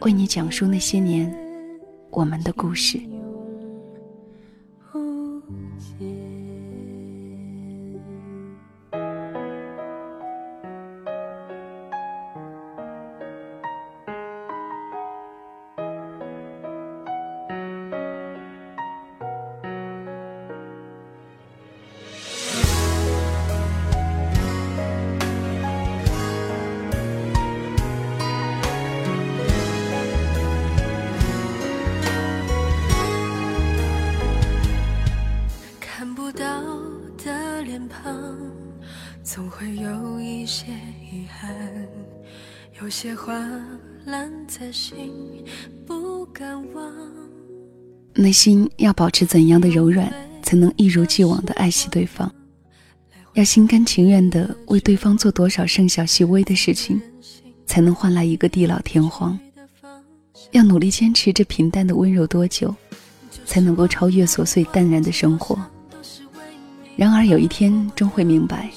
为你讲述那些年我们的故事。遗憾，有些话烂在心，不敢忘。内心要保持怎样的柔软，才能一如既往的爱惜对方？要心甘情愿的为对方做多少甚小细微的事情，才能换来一个地老天荒？要努力坚持这平淡的温柔多久，才能够超越琐碎淡然的生活？然而有一天终会明白。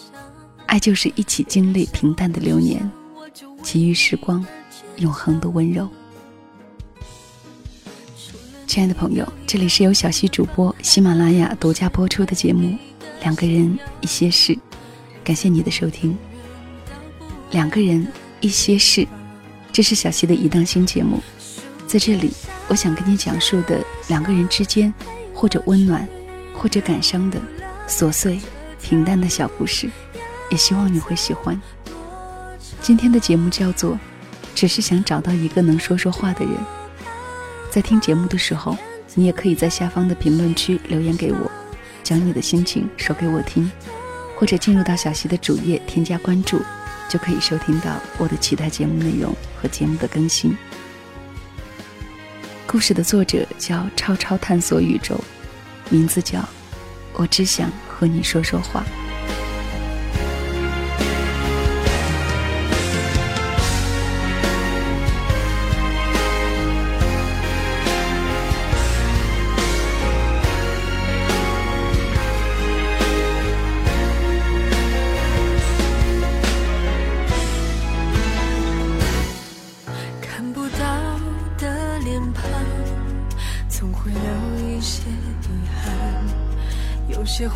爱就是一起经历平淡的流年，给予时光永恒的温柔。亲爱的朋友，这里是由小溪主播喜马拉雅独家播出的节目《两个人一些事》，感谢你的收听。两个人一些事，这是小溪的一档新节目，在这里，我想跟你讲述的两个人之间，或者温暖，或者感伤的琐碎平淡的小故事。也希望你会喜欢。今天的节目叫做《只是想找到一个能说说话的人》。在听节目的时候，你也可以在下方的评论区留言给我，将你的心情说给我听，或者进入到小溪的主页添加关注，就可以收听到我的其他节目内容和节目的更新。故事的作者叫超超探索宇宙，名字叫我只想和你说说话。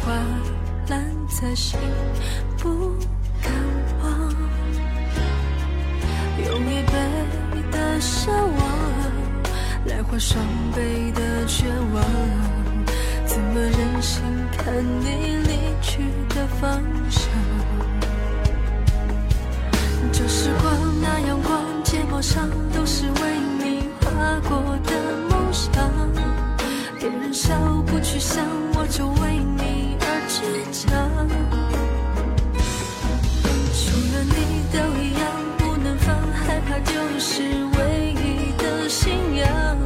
花烂在心，不敢忘。用一杯的奢望来换双倍的绝望，怎么忍心看你离去的方向？这时光那阳光，睫毛上都是为你画过的梦想。别人笑不去想，我就为你。除了你都一样，不能放，害怕就是唯一的信仰。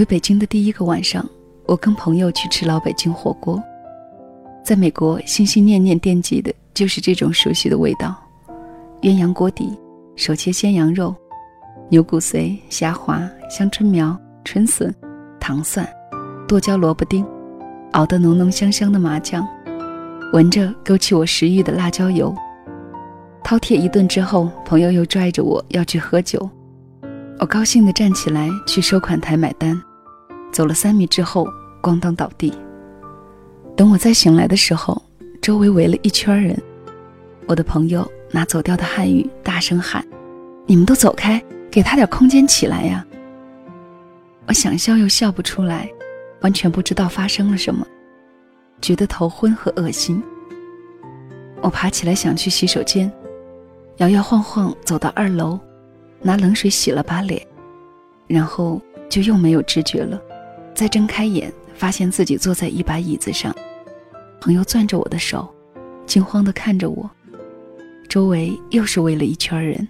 回北京的第一个晚上，我跟朋友去吃老北京火锅。在美国，心心念念惦记的就是这种熟悉的味道：鸳鸯锅底、手切鲜羊肉、牛骨髓、虾滑、香椿苗、春笋、糖蒜、剁椒萝卜丁，熬得浓浓香香的麻酱，闻着勾起我食欲的辣椒油。饕餮一顿之后，朋友又拽着我要去喝酒。我高兴地站起来去收款台买单，走了三米之后，咣当倒地。等我再醒来的时候，周围围了一圈人。我的朋友拿走掉的汉语大声喊：“你们都走开，给他点空间起来呀！”我想笑又笑不出来，完全不知道发生了什么，觉得头昏和恶心。我爬起来想去洗手间，摇摇晃晃走到二楼。拿冷水洗了把脸，然后就又没有知觉了。再睁开眼，发现自己坐在一把椅子上，朋友攥着我的手，惊慌地看着我。周围又是围了一圈人。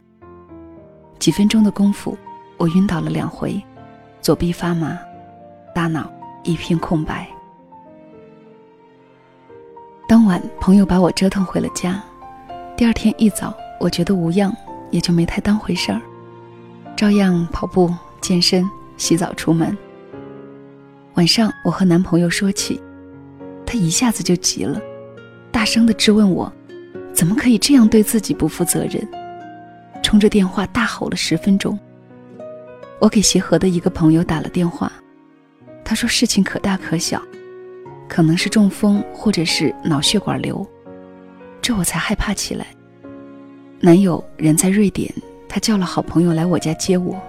几分钟的功夫，我晕倒了两回，左臂发麻，大脑一片空白。当晚，朋友把我折腾回了家。第二天一早，我觉得无恙，也就没太当回事儿。照样跑步、健身、洗澡、出门。晚上，我和男朋友说起，他一下子就急了，大声的质问我：“怎么可以这样对自己不负责任？”冲着电话大吼了十分钟。我给协和的一个朋友打了电话，他说事情可大可小，可能是中风或者是脑血管瘤，这我才害怕起来。男友人在瑞典。他叫了好朋友来我家接我，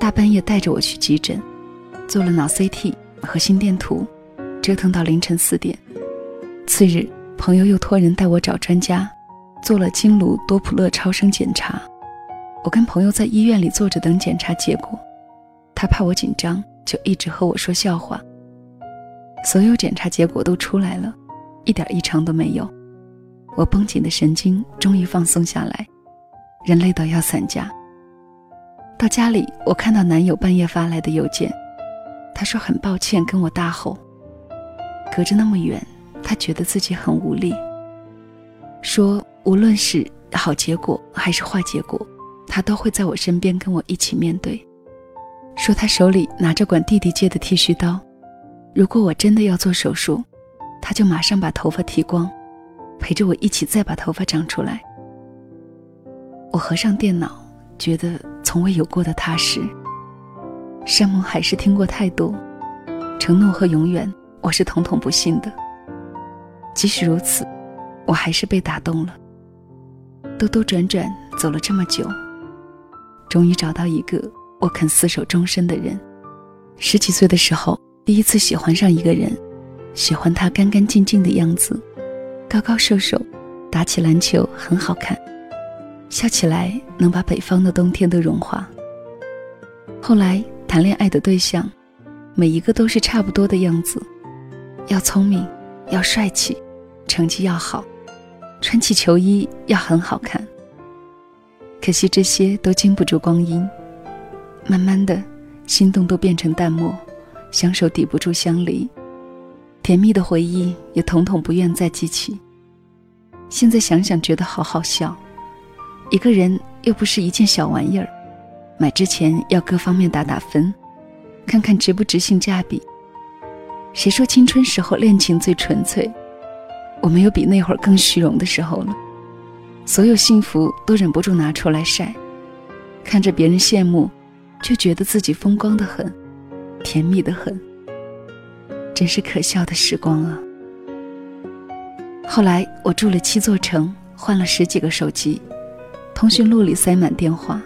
大半夜带着我去急诊，做了脑 CT 和心电图，折腾到凌晨四点。次日，朋友又托人带我找专家，做了经颅多普勒超声检查。我跟朋友在医院里坐着等检查结果，他怕我紧张，就一直和我说笑话。所有检查结果都出来了，一点异常都没有。我绷紧的神经终于放松下来。人累到要散架。到家里，我看到男友半夜发来的邮件，他说很抱歉跟我大吼。隔着那么远，他觉得自己很无力。说无论是好结果还是坏结果，他都会在我身边跟我一起面对。说他手里拿着管弟弟借的剃须刀，如果我真的要做手术，他就马上把头发剃光，陪着我一起再把头发长出来。我合上电脑，觉得从未有过的踏实。山盟海誓听过太多，承诺和永远，我是统统不信的。即使如此，我还是被打动了。兜兜转转走了这么久，终于找到一个我肯厮守终身的人。十几岁的时候，第一次喜欢上一个人，喜欢他干干净净的样子，高高瘦瘦，打起篮球很好看。笑起来能把北方的冬天都融化。后来谈恋爱的对象，每一个都是差不多的样子，要聪明，要帅气，成绩要好，穿起球衣要很好看。可惜这些都经不住光阴，慢慢的，心动都变成淡漠，相守抵不住相离，甜蜜的回忆也统统不愿再记起。现在想想，觉得好好笑。一个人又不是一件小玩意儿，买之前要各方面打打分，看看值不值性价比。谁说青春时候恋情最纯粹？我没有比那会儿更虚荣的时候了。所有幸福都忍不住拿出来晒，看着别人羡慕，就觉得自己风光的很，甜蜜的很。真是可笑的时光啊！后来我住了七座城，换了十几个手机。通讯录里塞满电话，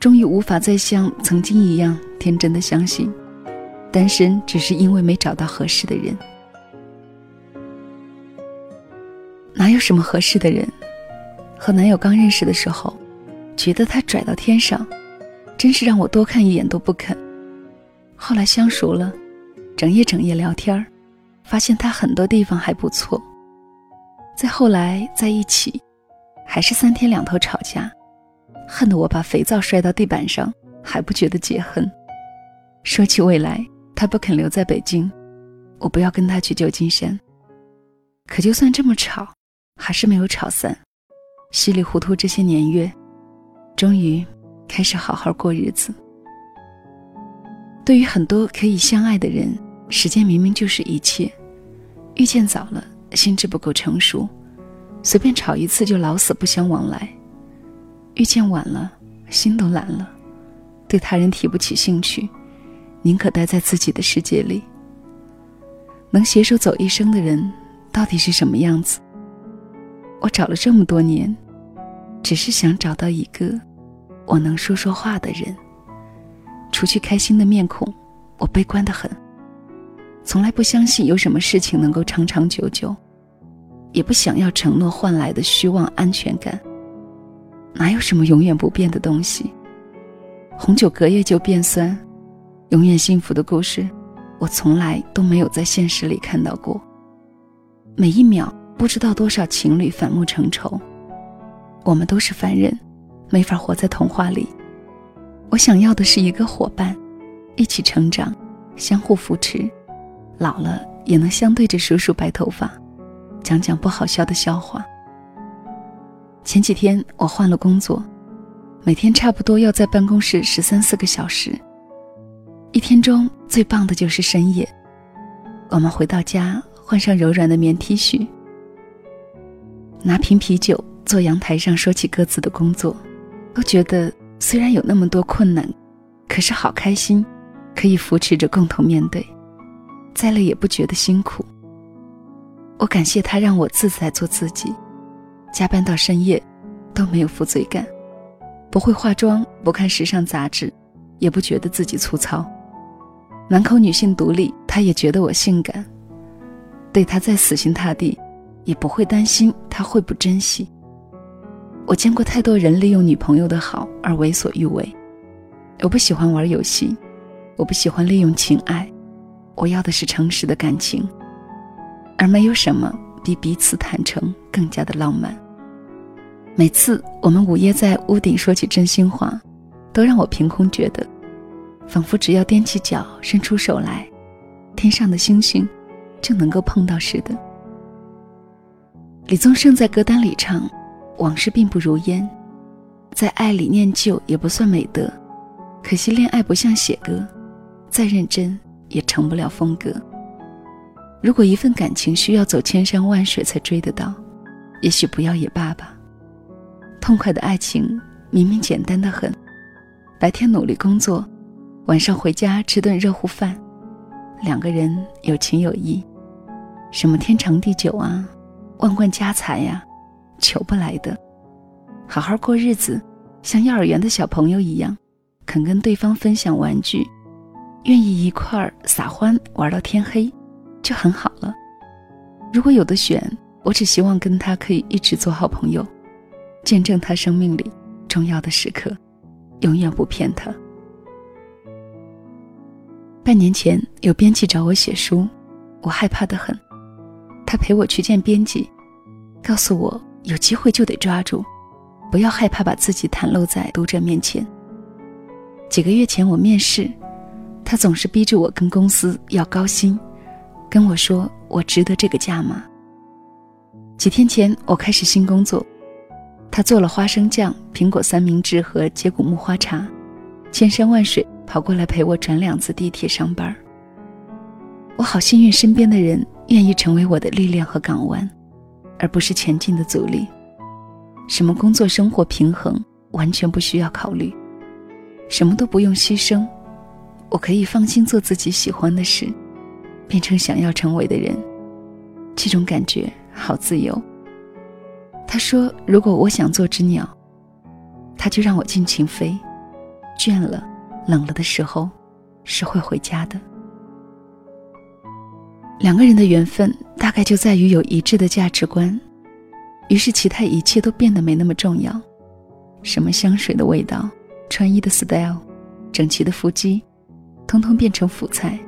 终于无法再像曾经一样天真的相信，单身只是因为没找到合适的人。哪有什么合适的人？和男友刚认识的时候，觉得他拽到天上，真是让我多看一眼都不肯。后来相熟了，整夜整夜聊天儿发现他很多地方还不错。再后来在一起。还是三天两头吵架，恨得我把肥皂摔到地板上，还不觉得解恨。说起未来，他不肯留在北京，我不要跟他去旧金山。可就算这么吵，还是没有吵散。稀里糊涂这些年月，终于开始好好过日子。对于很多可以相爱的人，时间明明就是一切。遇见早了，心智不够成熟，随便吵一次就老死不相往来；遇见晚了，心都懒了，对他人提不起兴趣，宁可待在自己的世界里。能携手走一生的人，到底是什么样子？我找了这么多年，只是想找到一个我能说说话的人。除去开心的面孔，我悲观的很。从来不相信有什么事情能够长长久久，也不想要承诺换来的虚妄安全感。哪有什么永远不变的东西？红酒隔夜就变酸，永远幸福的故事，我从来都没有在现实里看到过。每一秒，不知道多少情侣反目成仇。我们都是凡人，没法活在童话里。我想要的是一个伙伴，一起成长，相互扶持。老了也能相对着数数白头发，讲讲不好笑的笑话。前几天我换了工作，每天差不多要在办公室十三四个小时。一天中最棒的就是深夜，我们回到家，换上柔软的棉 T 恤，拿瓶啤酒，坐阳台上说起各自的工作，都觉得虽然有那么多困难，可是好开心，可以扶持着共同面对。再累也不觉得辛苦。我感谢他让我自在做自己，加班到深夜都没有负罪感，不会化妆，不看时尚杂志，也不觉得自己粗糙。满口女性独立，他也觉得我性感。对他再死心塌地，也不会担心他会不珍惜。我见过太多人利用女朋友的好而为所欲为，我不喜欢玩游戏，我不喜欢利用情爱。我要的是诚实的感情，而没有什么比彼此坦诚更加的浪漫。每次我们午夜在屋顶说起真心话，都让我凭空觉得，仿佛只要踮起脚伸出手来，天上的星星就能够碰到似的。李宗盛在歌单里唱：“往事并不如烟，在爱里念旧也不算美德，可惜恋爱不像写歌，再认真。”也成不了风格。如果一份感情需要走千山万水才追得到，也许不要也罢吧。痛快的爱情明明简单的很，白天努力工作，晚上回家吃顿热乎饭，两个人有情有义，什么天长地久啊，万贯家财呀，求不来的。好好过日子，像幼儿园的小朋友一样，肯跟对方分享玩具。愿意一块儿撒欢玩到天黑，就很好了。如果有的选，我只希望跟他可以一直做好朋友，见证他生命里重要的时刻，永远不骗他。半年前有编辑找我写书，我害怕的很。他陪我去见编辑，告诉我有机会就得抓住，不要害怕把自己袒露在读者面前。几个月前我面试。他总是逼着我跟公司要高薪，跟我说我值得这个价码。几天前我开始新工作，他做了花生酱、苹果三明治和接骨木花茶，千山万水跑过来陪我转两次地铁上班。我好幸运，身边的人愿意成为我的力量和港湾，而不是前进的阻力。什么工作生活平衡完全不需要考虑，什么都不用牺牲。我可以放心做自己喜欢的事，变成想要成为的人，这种感觉好自由。他说：“如果我想做只鸟，他就让我尽情飞。倦了、冷了的时候，是会回家的。”两个人的缘分大概就在于有一致的价值观，于是其他一切都变得没那么重要。什么香水的味道、穿衣的 style、整齐的腹肌。通通变成辅菜，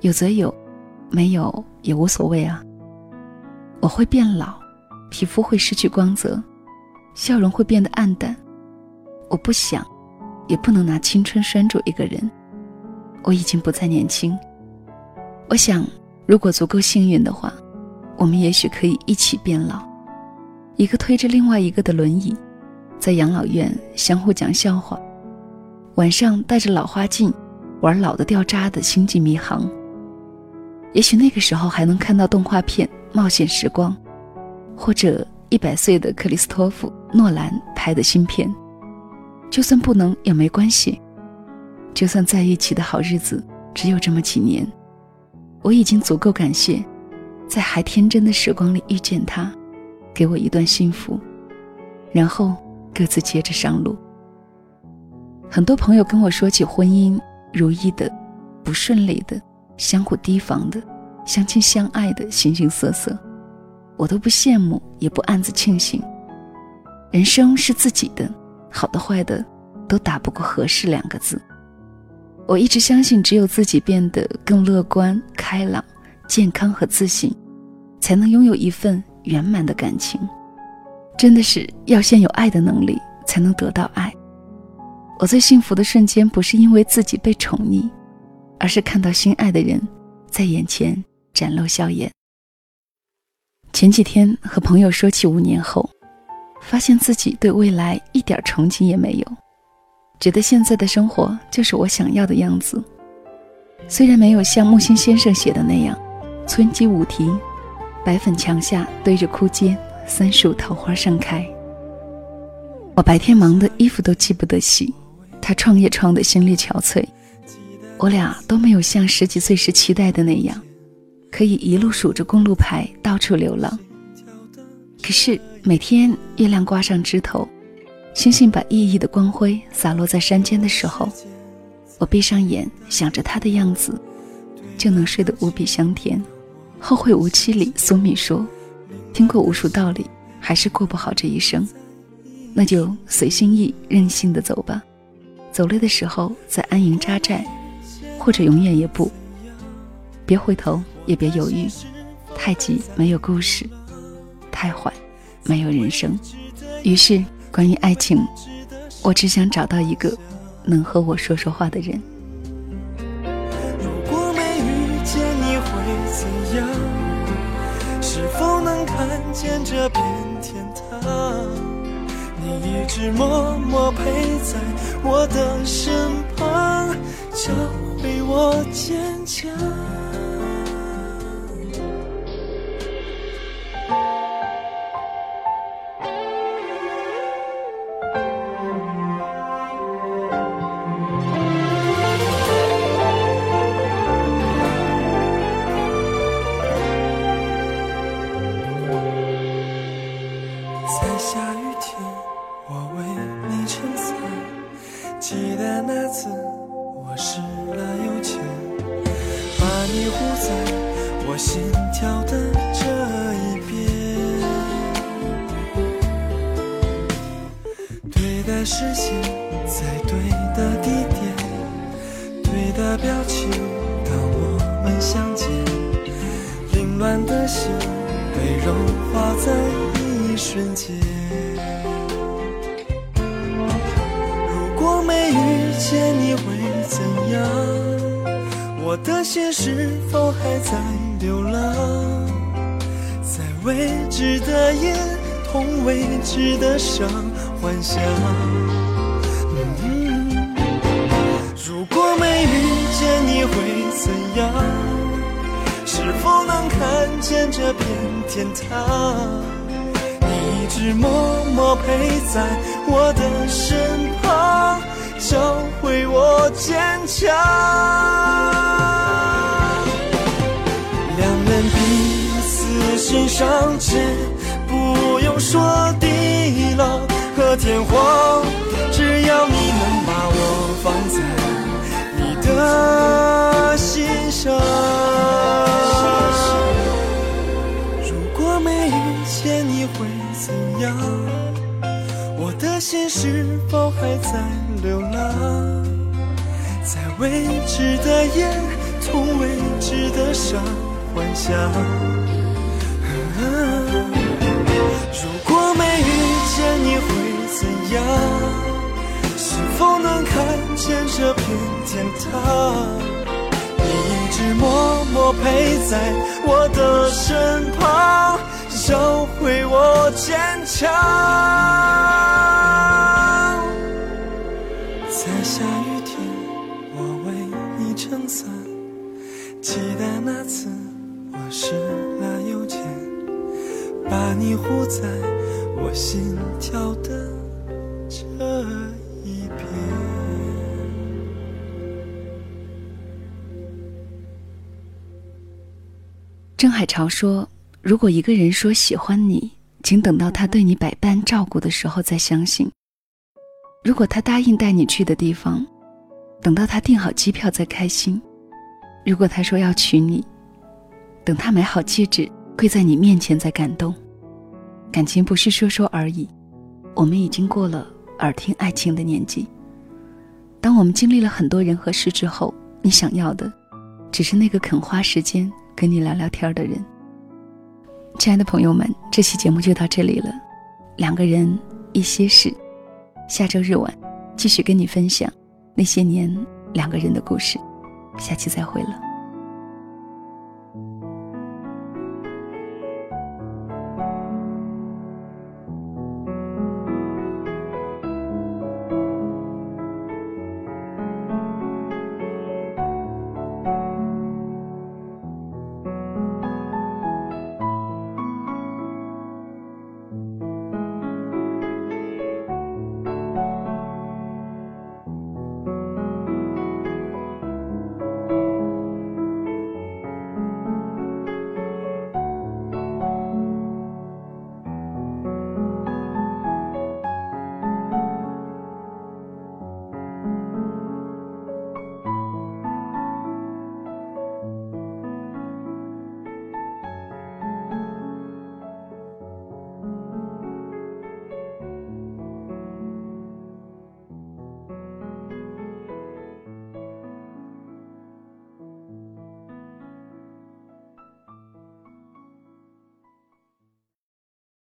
有则有，没有也无所谓啊。我会变老，皮肤会失去光泽，笑容会变得暗淡。我不想，也不能拿青春拴住一个人。我已经不再年轻。我想，如果足够幸运的话，我们也许可以一起变老，一个推着另外一个的轮椅，在养老院相互讲笑话，晚上戴着老花镜玩老的掉渣的星际迷航。也许那个时候还能看到动画片《冒险时光》，或者一百岁的克里斯托弗·诺兰拍的新片。就算不能也没关系，就算在一起的好日子只有这么几年，我已经足够感谢，在还天真的时光里遇见他，给我一段幸福，然后各自接着上路。很多朋友跟我说起婚姻如意的、不顺利的、相互提防的、相亲相爱的形形色色，我都不羡慕，也不暗自庆幸。人生是自己的。好的坏的，都打不过合适两个字。我一直相信，只有自己变得更乐观、开朗、健康和自信，才能拥有一份圆满的感情。真的是要先有爱的能力，才能得到爱。我最幸福的瞬间，不是因为自己被宠溺，而是看到心爱的人在眼前展露笑颜。前几天和朋友说起五年后。发现自己对未来一点憧憬也没有，觉得现在的生活就是我想要的样子。虽然没有像木心先生写的那样，村鸡舞啼，白粉墙下堆着枯阶，三树桃花盛开。我白天忙的衣服都记不得洗，他创业创的心力憔悴，我俩都没有像十几岁时期待的那样，可以一路数着公路牌到处流浪。可是。每天月亮挂上枝头，星星把熠熠的光辉洒落在山间的时候，我闭上眼想着他的样子，就能睡得无比香甜。后会无期里，苏米说：“听过无数道理，还是过不好这一生，那就随心意，任性的走吧。走累的时候再安营扎寨，或者永远也不。别回头，也别犹豫，太急没有故事，太缓。”没有人生，于是关于爱情，我只想找到一个能和我说说话的人。如果没遇见你会怎样？是否能看见这片天堂？你一直默默陪在我的身旁，教会我坚强。在下雨。的心是否还在流浪？在未知的夜，同未知的伤。幻想，如果没遇见你会怎样？是否能看见这片天堂？你一直默默陪在我的身旁，教会我坚强。彼此心上牵，不用说地老。和天荒，只要你能把我放在你的心上。如果没遇见你会怎样？我的心是否还在流浪？在未知的夜，痛未知的伤幻想。如果没遇见这片天堂。你一直默默陪在我的身旁，教会我坚强。在下雨天，我为你撑伞，期待那次我失了邮件，把你护在我心跳的这一边。郑海潮说：“如果一个人说喜欢你，请等到他对你百般照顾的时候再相信；如果他答应带你去的地方，等到他订好机票再开心；如果他说要娶你，等他买好戒指跪在你面前再感动。感情不是说说而已，我们已经过了耳听爱情的年纪。当我们经历了很多人和事之后，你想要的，只是那个肯花时间。”跟你聊聊天的人，亲爱的朋友们，这期节目就到这里了。两个人一些事，下周日晚继续跟你分享那些年两个人的故事。下期再会了。